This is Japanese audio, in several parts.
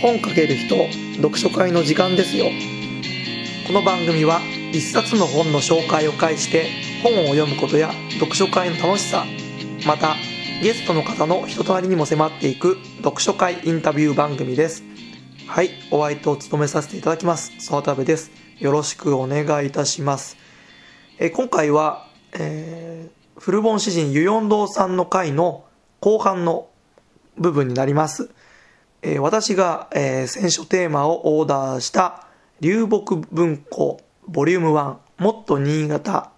本かける人読書会の時間ですよ。この番組は一冊の本の紹介を介して本を読むことや読書会の楽しさまたゲストの方の人となりにも迫っていく読書会インタビュー番組です。はいお相手を務めさせていただきます沢田部です。よろしくお願いいたします。え今回は、えー、古本詩人ユヨンドウさんの回の後半の部分になります。えー、私が、えー、選書テーマをオーダーした流木文庫ボリューム1もっと新潟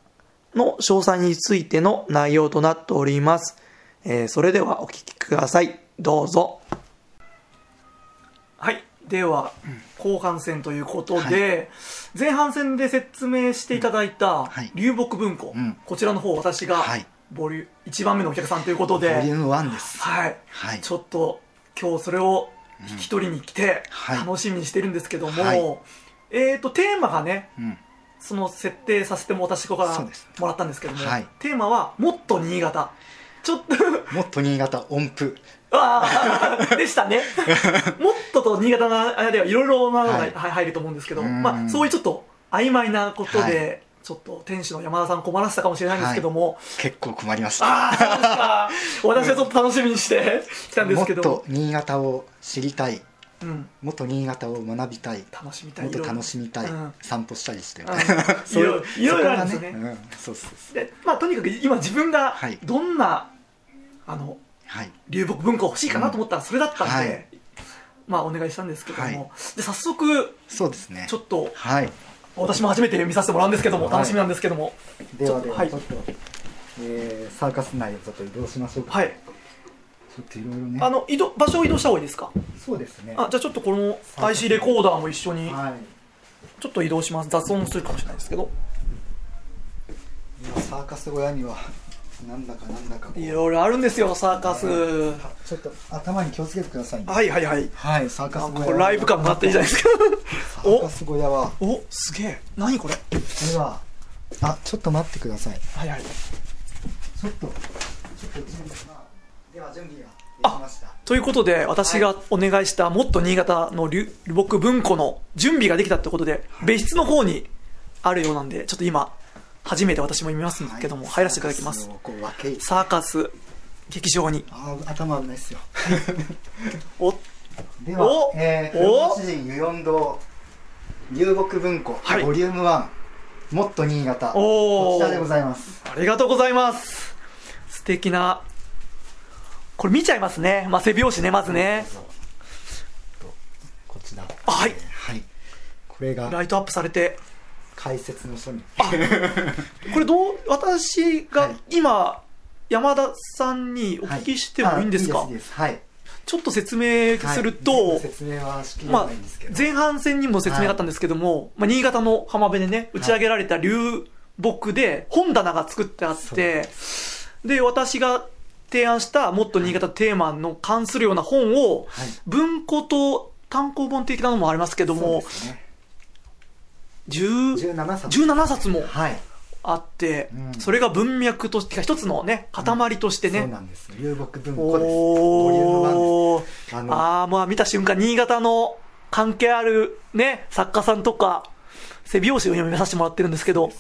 の詳細についての内容となっております。えー、それではお聞きください。どうぞ。はい。では、後半戦ということで、はい、前半戦で説明していただいた流木文庫、うん、こちらの方私が、ボリュ1番目のお客さんということで、ボリューム1です。はい。はい、ちょっと今日それを引き取りに来て楽しみにしてるんですけども、はい、えっ、とテーマがね、うん、その設定させても私からもらったんですけども、はい、テーマは「もっと新潟」ちょっともっと新潟音符。ああでしたね。もっとと新潟の間ではいろいろなのが入ると思うんですけど、まあ、そういうちょっと曖昧なことで、ちょっと店主の山田さん困らせたかもしれないんですけども、はい、結構困りました。ああそうですか。私はちょっと楽しみにしてきたんですけども。っと新潟を知りたい、うん、もっと新潟を学びたい。楽しみたい。もっと楽しみたい、うん、散歩したりして、うん、いろいろあるんですね、うん、そうそうでまあとにかく今自分がどんな、はい、あの、はい、流木文庫欲しいかなと思ったらそれだったんで、はい、まあお願いしたんですけども、はい、で早速そうですね。ちょっと、はい、私も初めて見させてもらうんですけども、楽しみなんですけども。ではではちょっと、えー、サーカス内をちょっと移動しましょうか。はい。ちょっといろいろね。あの移動場所を移動した方がいいですか？そうですね。あじゃあちょっとこの IC レコーダーも一緒に、はい、ちょっと移動します。雑音するかもしれないですけど。今サーカス小屋にはなんだかなんだかいろいろあるんですよサーカス。ちょっと頭に気をつけてください、ね、はいはいはい。はいサーカス小屋。ライブ感があっていいじゃないですか。サーカス小屋は。おすげえ。何これ？ではあちょっと待ってください。はいはい。ちょっとちょっとでは準備ができました。ということで私がお願いしたもっと新潟の流木文庫の準備ができたってことで、別室の方にあるようなんでちょっと今初めて私も見ますけども、入らせていただきます。サーカス劇場に。あ頭危ないっすよ。おではお、えー、お。主人湯四堂流木文庫、はい、ボリューム1もっと新潟こちらでございます。ありがとうございます。素敵なこれ見ちゃいますね、まあ、背拍子ねまずね。こちら。はい、はい、これがライトアップされて解説の書に。これどう私が今、山田さんにお聞きしてもい。いんですか、はい、いいですはい、ちょっと説明すると、説明はまあ、前半戦にも説明があったんですけども、まあ、新潟の浜辺でね打ち上げられた流木で本棚が作ってあってで私が提案したもっと新潟テーマの関するような本を、文庫と単行本的なのもありますけども、ね、17冊 ,17 冊もあって、はいうん、それが文脈として一つのね塊としてね、うん、そうなんです流木文庫です。ボリュームです。ああまあ見た瞬間新潟の関係あるね作家さんとか背拍子を読みさせてもらってるんですけど、ね、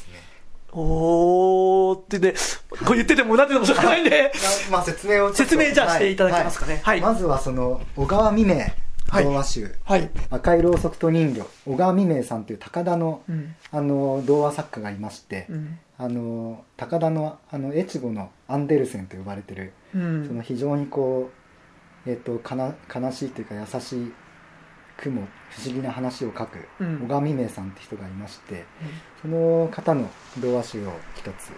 おーってね、これ言っててもうなっててもしょうがないんで。まあ説明を説明じゃあしていただけますかね、はい、はい、まずはその小川未明童話集、はい、赤いろうそくと人魚。小川未明さんという高田のうん、あの童話作家がいまして、うん、あの高田のあの越後のアンデルセンと呼ばれてる、うん、その非常にこう、えーと、かな悲しいというか優しい雲不思議な話を書く、小川未明さんって人がいまして、その方の童話集を一つ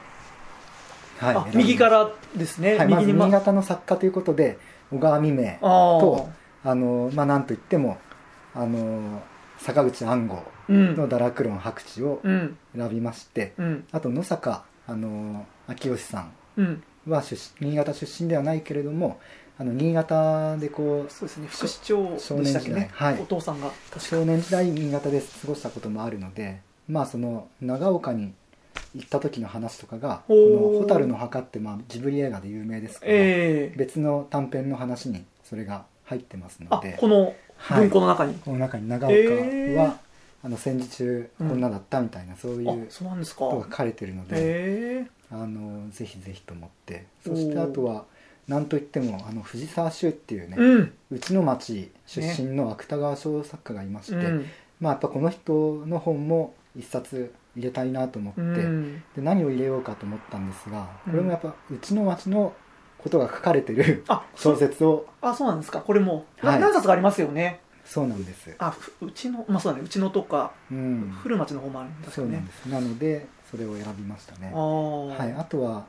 はい、右からですね、はい、まず新潟の作家ということで小川未明とあのまあなんといってもあの坂口安吾の「ダラクロン白地」を選びまして、うん、あと野坂あの秋吉さんは出新潟出身ではないけれどもあの新潟でこうそうですね。副市長少年時代、はい、お父さんが。少年時代新潟で過ごしたこともあるのでまあその長岡に行った時の話とかがこの「蛍の墓」ってまあジブリ映画で有名ですけど、えー、別の短編の話にそれが入ってますので。この文庫の中に、はい、この中に長岡は、えー、あの戦時中こんなだったみたいな、うん、そういうそうなんですか。書かれてるので、えー、あのぜひぜひと思って。そしてあとはなんといってもあの藤沢修っていうね、うん、うちの町出身の芥川賞作家がいまして、ね、まあやっぱこの人の本も一冊入れたいなと思って、うん、で何を入れようかと思ったんですがこれもやっぱうちの町のことが書かれてる小説を。あそうなんですか。これも、はい、何冊かありますよね。そうなんです。あうちのまあそうだね。うちのとか、うん、古町の方もあるんですよね。そうなんです。なのでそれを選びましたね。あ,、はい、あとは、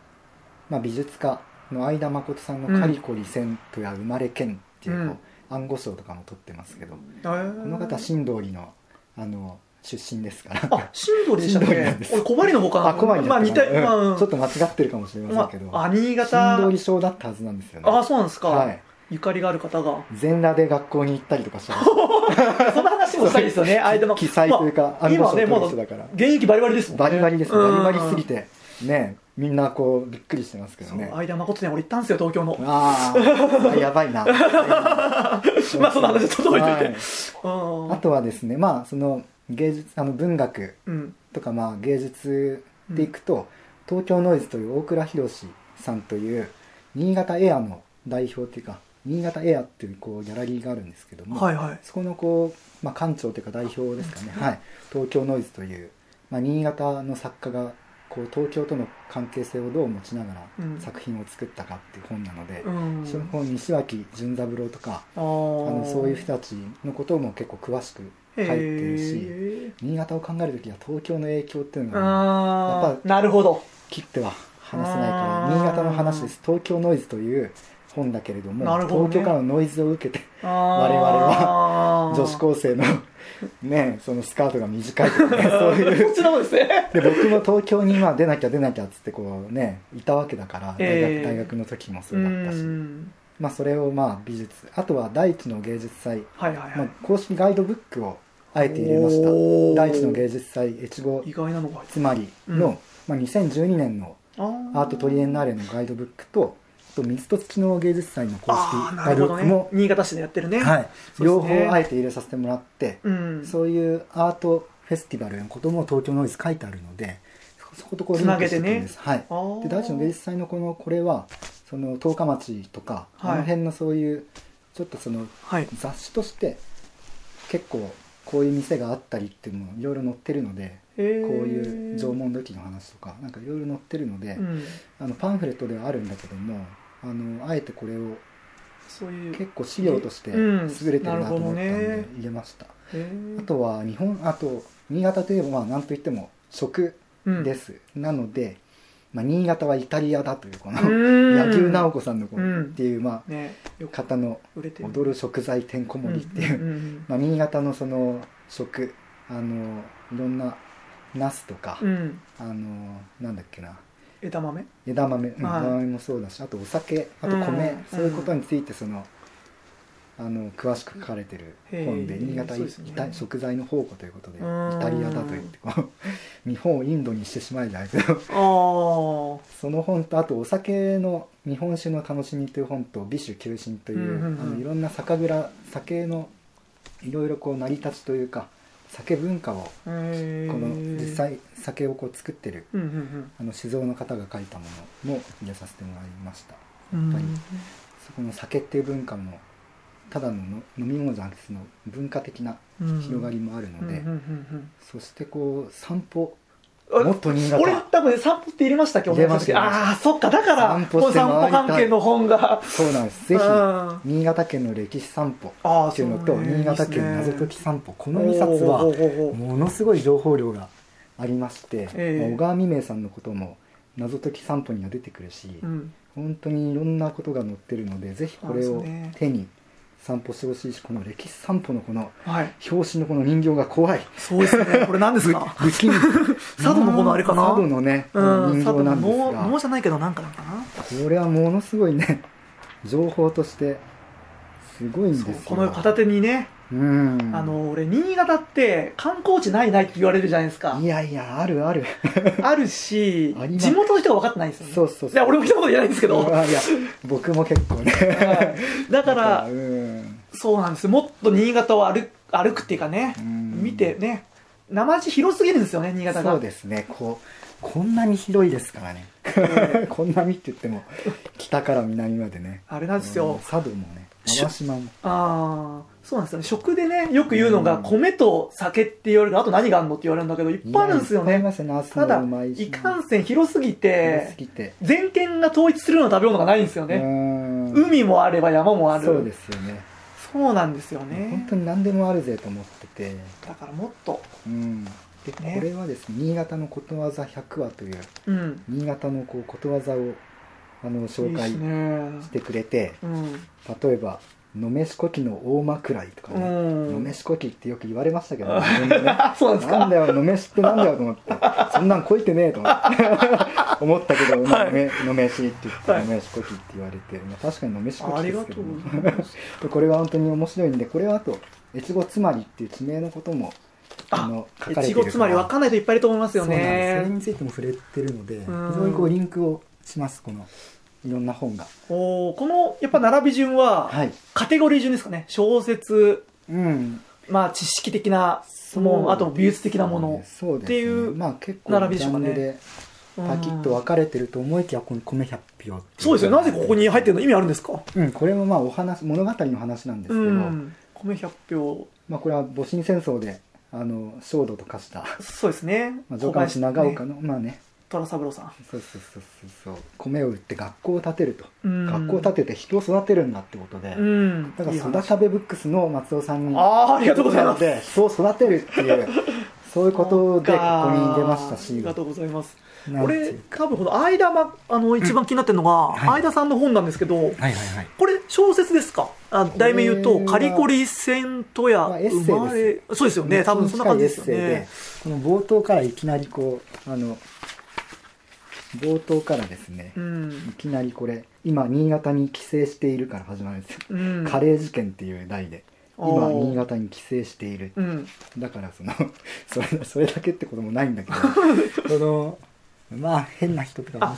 まあ、美術家の相田誠さんの「カリコリセントや生まれ剣」っていう、うん、暗号賞とかも取ってますけど、この方新通りのあの出身ですから。あ新通りでしたね俺小針の方か。なあ小針まあ似た、まあ、ちょっと間違ってるかもしれませんけど、まあ、新潟。新通り賞だったはずなんですよね。あそうなんですか。はい。ゆかりがある方が。全裸で学校に行ったりとかした。その話もしたいですよね。相手の。記載というか、まあ、今ねまだ現役バリバリですもんね。バリバリですバリバリすぎて。ねみんなこうびっくりしてますけどね。相田誠ね俺行ったんですよ東京の。ああやばいな。まあその話届いてて、はい、あとはですねまあその芸術あの文学とか、まあ芸術でいくと、うん、東京ノイズという大倉博さんという新潟エアの代表っていうか新潟エアっていうこうギャラリーがあるんですけども、はいはい、そこのこう、まあ、館長というか代表ですかね、はい、東京ノイズという、まあ、新潟の作家がこう東京との関係性をどう持ちながら作品を作ったかっていう本なので、うん、その本西脇潤三郎とかあのそういう人たちのことも結構詳しく書いてるし新潟を考える時は東京の影響っていうのはやっぱなるほど。切っては話せないから新潟の話です。東京ノイズという本だけれども、ね、東京からのノイズを受けて我々は女子高生のねそのスカートが短いとかね そういう。ですね。で僕も東京にまあ出なきゃ出なきゃっつってこうねいたわけだから大学えー、大学の時もそうだったしまあそれをまあ美術あとは第一の芸術祭、はいはいはい。まあ、公式ガイドブックをあえて入れました。第一の芸術祭越後。つまりの、うん、まあ、2012年のアートトリエンナーレのガイドブックとと水と土の芸術祭の公式ガイドブックも、ね、新潟市でやってるね、はい、両方あえて入れさせてもらって、うん、そういうアートフェスティバルのことも東京ノイズ書いてあるのでそことこうリンクしてるんです、ね、はい、で第一の芸術祭のこのこれはその十日町とか、はい、あの辺のそういうちょっとその雑誌として結構こういう店があったりっていうのもいろいろ載ってるので、こういう縄文土器の話とかなんかいろいろ載ってるので、うん、あのパンフレットではあるんだけどもあのあえてこれをそういう。結構資料として優れてるなと思ったんで入れました、あとは日本あと新潟といえばまあ何といっても食です、うん、なので、まあ、新潟はイタリアだというこの柳生直子さんのこのっていう、まあ、ね、方の「踊る食材てんこ盛り」っていう、まあ、新潟のその食あのいろんなナスとか、うん、あのなんだっけな。枝豆？枝豆、枝豆もそうだしあとお酒あと米、うん、そういうことについてその、あの詳しく書かれてる本で新潟、ね、食材の宝庫ということでイタリアだと言ってこう日本をインドにしてしまえじゃないけどその本とあとお酒の日本酒の楽しみという本と美酒求心という,、あのいろんな酒蔵酒のいろいろこう成り立ちというか酒文化をこの実際酒をこう作ってる、あの酒造の方が書いたものも入れさせてもらいました。やっぱりそこの酒っていう文化もただの飲み物じゃなくてその文化的な広がりもあるのでそしてこう散歩もっと新潟。俺多分散歩って入れましたっけ？入れましたああそっかだから散歩散歩関係の本が。そうなんです。ぜひ新潟県の歴史散歩っていうのと新潟県謎解き散歩。この2冊はものすごい情報量がありまして小川未明さんのことも謎解き散歩には出てくるし、うん、本当にいろんなことが載ってるのでぜひこれを手に散歩してほしいしこの歴史散歩のこの表紙のこの人形が怖い、そうですね。これ何ですか？佐渡のこのあれかな？佐渡のね、うん、人形なんですが。能じゃないけどなんかなんかな？これはものすごいね情報としてすごいんですよ。この片手にねうん。あの俺新潟って観光地ないないって言われるじゃないですか。いやいやあるある。ある し地元の人が分かってないんですよ、ね、そうそういや俺も一言言えないんですけど。いや僕も結構ね、だからそうなんです。もっと新潟を歩歩くっていうかね見てね生地広すぎるんですよね新潟が。そうですね。こうこんなに広いですからね、こんなにって言っても北から南までね。あれなんですよ。佐渡もね淡島も。ああそうなんですよね。食でねよく言うのが米と酒って言われるあと何があるのって言われるんだけどいっぱいあるんですよねただいかんせん広すぎて全県が統一するような食べ物がないんですよね。海もあれば山もある。そうですよね。そうなんですよね。本当に何でもあるぜと思ってて。だからもっと。うん。で、ね、これはですね新潟のことわざ100話という、うん、新潟のこうことわざをあの紹介してくれて、うん、例えばのめしこきの大枕とかね、のめしこきってよく言われましたけど、ね、そうですか。なんだよのめしってなんだよと思って。そんなんこいてねえと思って。思ったけど、はい、のめしって言って、はい、のめしこきって言われて、まあ、確かにのめしこきですけど これは本当に面白いんでこれはあと越後つまりっていう地名のこともあの書かれてるつまり分かんない人いっぱいいると思いますよね。それについても触れてるので非常にこうリンクをしますこのいろんな本が。おこのやっぱ並び順は、はい、カテゴリー順ですかね。小説、うん、まあ知識的なもうあと美術的なもの。っていう並びでしょうかね。パキッと分かれてると思いきやこの米100票そうですよ。なぜここに入ってるの？意味あるんですか？うんこれもまあお話物語の話なんですけど、うん、米100票。まあこれは戊辰戦争であの焦土と化した。そうですね、まあ、城下町長岡の、ね、まあね虎三郎さん。そうそうそうそう米を売って学校を建てると、うん、学校を建てて人を育てるんだってことで、うん、だから育たべブックスの松尾さんにあありがとうございます。人を育てるっていうそういうことでここに出ましたし。ありがとうございます。俺多分この相田、ま、あの一番気になってるのが、相田さんの本なんですけど、はいはいはい、これ小説ですか？あ題名言うと「カリコリセントや生まれ」そうですよね。多分そんな感じですよね。この冒頭からいきなりこうあの冒頭からですね、うん、いきなりこれ今新潟に帰省しているから始まるんですよ、うん、カレー事件っていう題で今新潟に帰省している、うん、だからその それそれだけってこともないんだけど そのまあ変な人とかまあ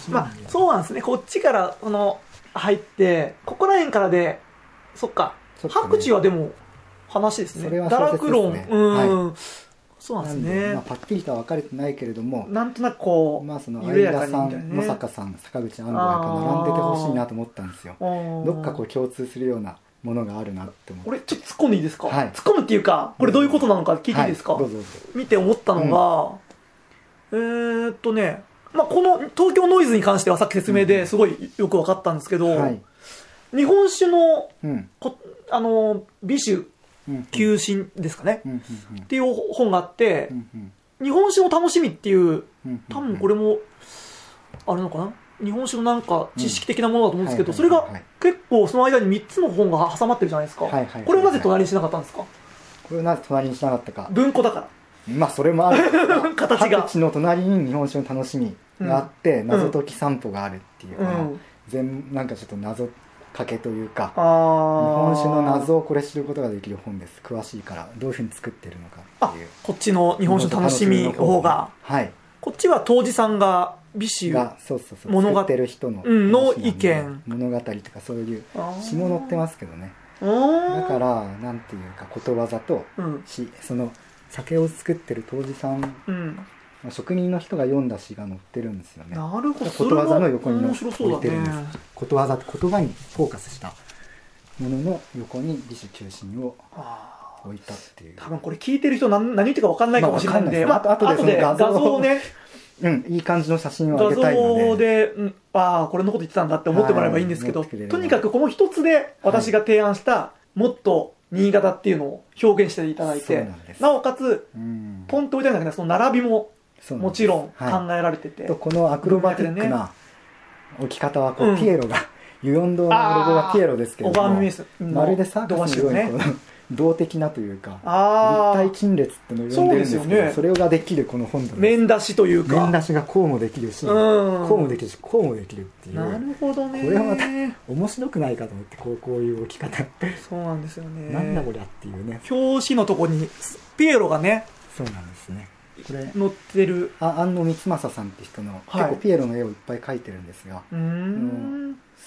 そうなんですね。こっちからこの入ってここら辺からでそっか、ね、白地はでも話ですね。それは、ね、堕落論。うん、はいそうなんですね。まあ、パッキリとは分かれてないけれども、なんとなくこう、まあ、その相田さん、野坂さん、坂口安藤が並んでてほしいなと思ったんですよ。どっかこう共通するようなものがあるなって思って。俺、ちょっと突っ込んでいいですか、はい、突っ込むっていうか、これどういうことなのか聞いていいですか、はい、どうぞどうぞ。見て思ったのが、うん、えー、っとね、まあ、この東京ノイズに関してはさっき説明ですごいよく分かったんですけど、はい、日本酒の、うん、あの美酒休診ですかね、っていう本があって、日本酒の楽しみっていう、多分これも、あれのかな？日本酒のなんか知識的なものだと思うんですけど、それが結構その間に3つの本が挟まってるじゃないですか。これをなぜ隣にしなかったんですか？これをなぜ隣にしなかったか。文庫だから。まあそれもある。形が。の隣に日本酒の楽しみがあって、謎解き散歩があるっていうか、全なんかちょっと謎かけというか日本酒の謎をこれ知ることができる本です。詳しいからどういうふうに作ってるのかっていう。こっちの日本酒楽しみの方が。はい。こっちは当時さんが美酒がそうそうそう。物語ってる人の,、の意見。物語とかそういう詩も載ってますけどね。だからなんていうかことわざと、うん、その酒を作ってる当時さん職人の人が読んだ詩が載ってるんですよね。なるほど。ことわざの横に置いてるんです、ね、ことわざって言葉にフォーカスした。ものの横に美酒中心を置いたっていう。多分これ聞いてる人何何言ってるか分かんないかもしれないんで、まあ、あとで画像をね。うん、いい感じの写真を上げたいので。画像で、うん、ああこれのこと言ってたんだって思ってもらえばいいんですけど、はい、とにかくこの一つで私が提案した、もっと新潟っていうのを表現していただいてなおかつ、うん、ポンと置いてあるんだけどその並びももちろん考えられてて、はい、このアクロバティックな置き方はこう、ピエロがユヨン堂のロゴがピエロですけどもまるでサーカスのようにこの動的なというか立体陳列ってのを呼んでるんですけどそ,、ね、それができるこの本面出しというか。面出しがこうもできるし、こうもできるしこうもできるっていう。なるほどね。これはまた面白くないかと思ってこうこういう置き方。そうなんですよね。なんだこりゃっていうね。表紙のとこにピエロがね。そうなんですねこれ。載ってる。あ安野光政さんって人の、はい、結構ピエロの絵をいっぱい描いてるんですが。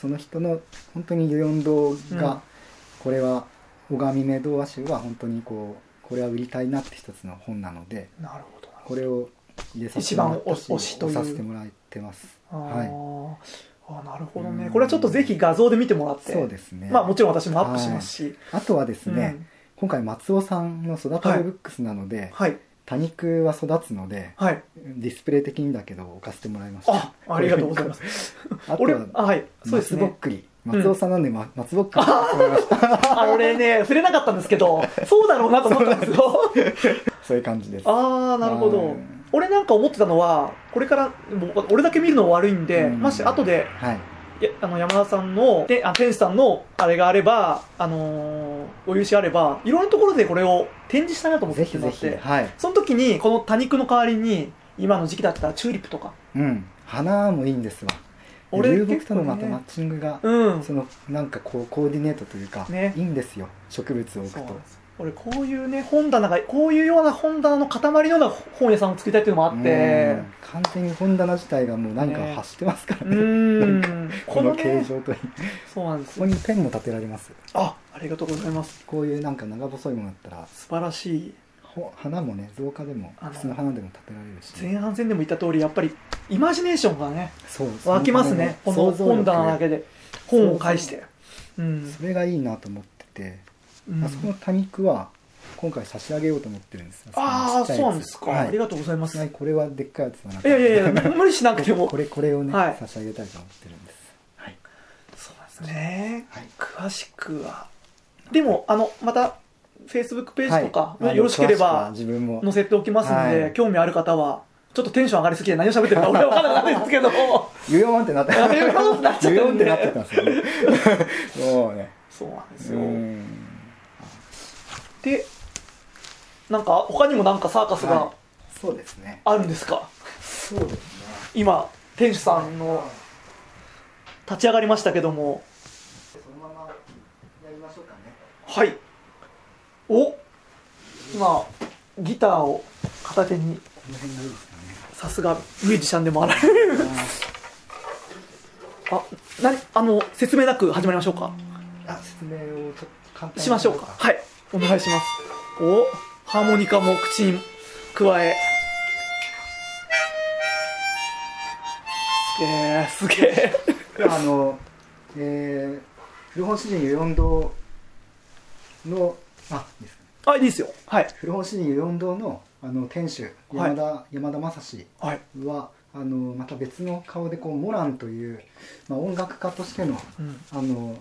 その人の本当にユヨン堂が、これは小川未明童話集は本当にこうこれは売りたいなって一つの本なのでなるほど。これを入れさせてもらったしさせてもらってます。はい。あなるほどね。これはちょっとぜひ画像で見てもらって。そうですね。まあもちろん私もアップしますし、はい、あとはですね、うん、今回松尾さんの育てるブックスなので、はい、多肉は育つので、はい、ディスプレイ的にだけど置かせてもらいました。あありがとうございます。あとはあはい。そうですね。松ぼっくり。松尾さんなんで、ま、松ぼっくりあのね触れなかったんですけどそうだろうなと思ったんですよ。そういう感じです。ああなるほど。俺なんか思ってたのはこれから俺だけ見るの悪いんで、うん、もし後で、はい、やあの山田さんのであ天使さんのあれがあれば、あのー、お許しあればいろんなところでこれを展示したいなと思ってぜひぜひ、はい、その時にこの多肉の代わりに今の時期だったらチューリップとか。うん。花もいいんですわ。俺流木とのまたマッチングが、うん、そのなんかこうコーディネートというか、ね、いいんですよ。植物を置くと俺こういうね本棚がこういうような本棚の塊のような本屋さんを作りたいっていうのもあって。完全に本棚自体がもう何か走ってますからね。ねこの形状といい、そうなんですここにペンも立てられます。あありがとうございます。こういうなんか長細いものだったら素晴らしい。花もね造花でも普通の花でも立てられるし。前半戦でも言った通りやっぱりイマジネーションがねそう湧きますね。この本棚だけで。本を介して。うん、それがいいなと思っててあそこの多肉は今回差し上げようと思ってるんです。ああそうなんですか、はい、ありがとうございます。これはでっかいやつだな。いやいやいや無理しなくても。これこれをね、はい、差し上げたいと思ってるんです。はい。そうですね、はい、詳しくは。でもあのまたフェイスブックページとか、よろしければ載せておきますので、興味ある方はちょっとテンション上がりすぎて何を喋ってるか俺は分からないんですけど。ユヨンってなっ てユヨンってなってたんですよ。ねそうね。そうなんですよでなんか他にもなんかサーカスがそうですね。あるんですか、そうですね。今店主さんの立ち上がりましたけども。そのままやりましょうかね。はい。お今ギターを片手に。さすがミュージシャンでもあられる。あなあの説明なく始まりましょうか。あ説明をちょっと簡単に。しましょうか。はいお願いします。おハーモニカも口に加え。すげえすげえ。あのえー、古本詩人四堂のあいいですか、ね、あいいですよ。はい。古本詩人四堂のあの店主山田、はい、山田正史は、はい、あのまた別の顔でこうモランという、まあ、音楽家としてのうん、あの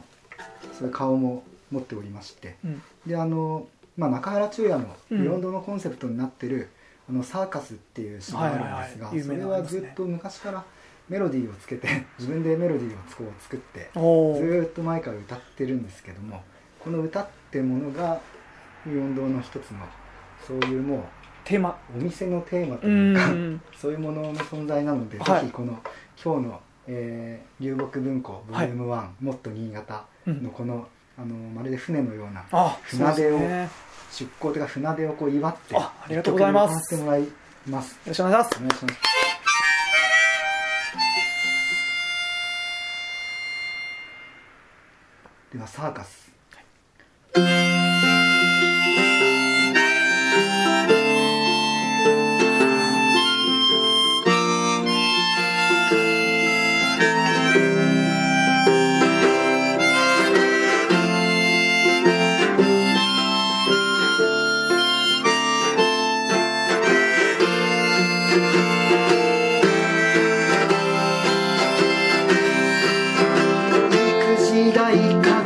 そういう顔も持っておりまして、うん、であの、まあ、中原中也の四堂のコンセプトになってる、あのサーカスっていう詩があるんですが、それはずっと昔からメロディーをつけて 自分でメロディーをこう作ってずっと前から歌ってるんですけどもこの歌ってものが四堂の一つのそういうもうテーマ。お店のテーマというか そういうものの存在なので、はい、ぜひこの今日の、えー、流木文庫ボリューム1、はい、もっと新潟のこのうん、あのまるで船のような船出を、ね、出港というか船出をこう祝ってあありがとうございます。てもらいます。よろしくお願いします。お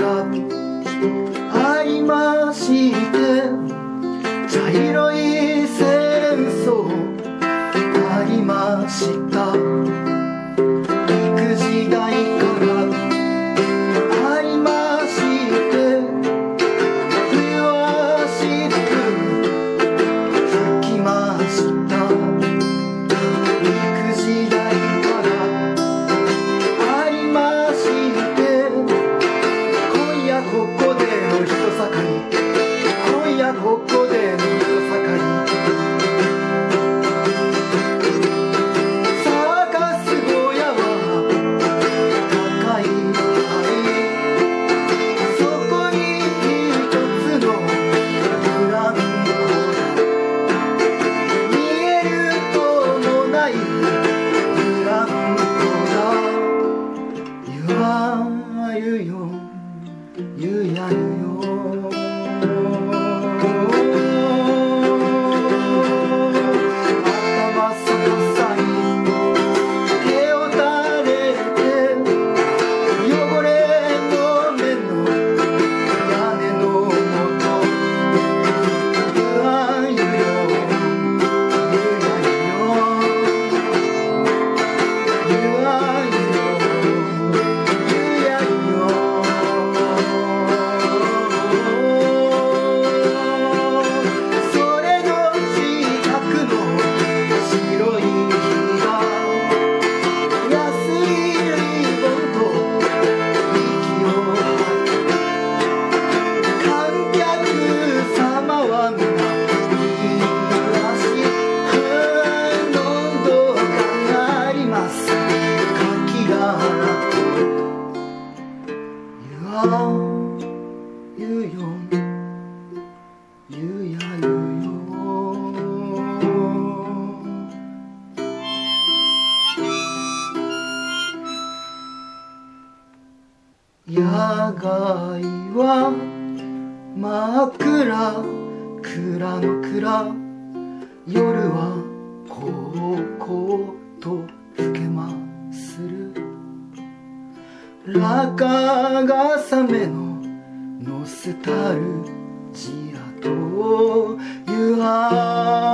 があいまして茶色い戦争ありました。野外は真っ暗暗の暗夜はこうこうと更けまする。ラカがサメのノスタルジアと夕飯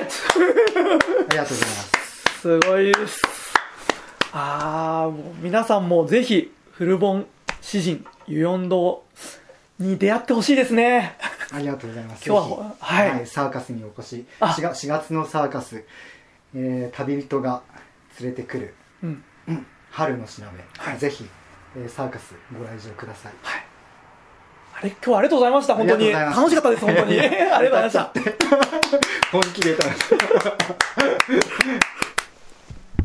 りがとうございます。すごいです。ああもう皆さんもぜひ古本詩人ユヨン堂に出会ってほしいですね。ありがとうございます。今日ははい。サーカスにお越し、あ。4, 月4月のサーカス、えー旅人が連れてくる、うん。うん。春の調べ、はい。ぜひ、えーサーカスご来場ください。はいあれ今日はありがとうございました本当に。楽しかったです本当に。ありがとうございました。本気で言った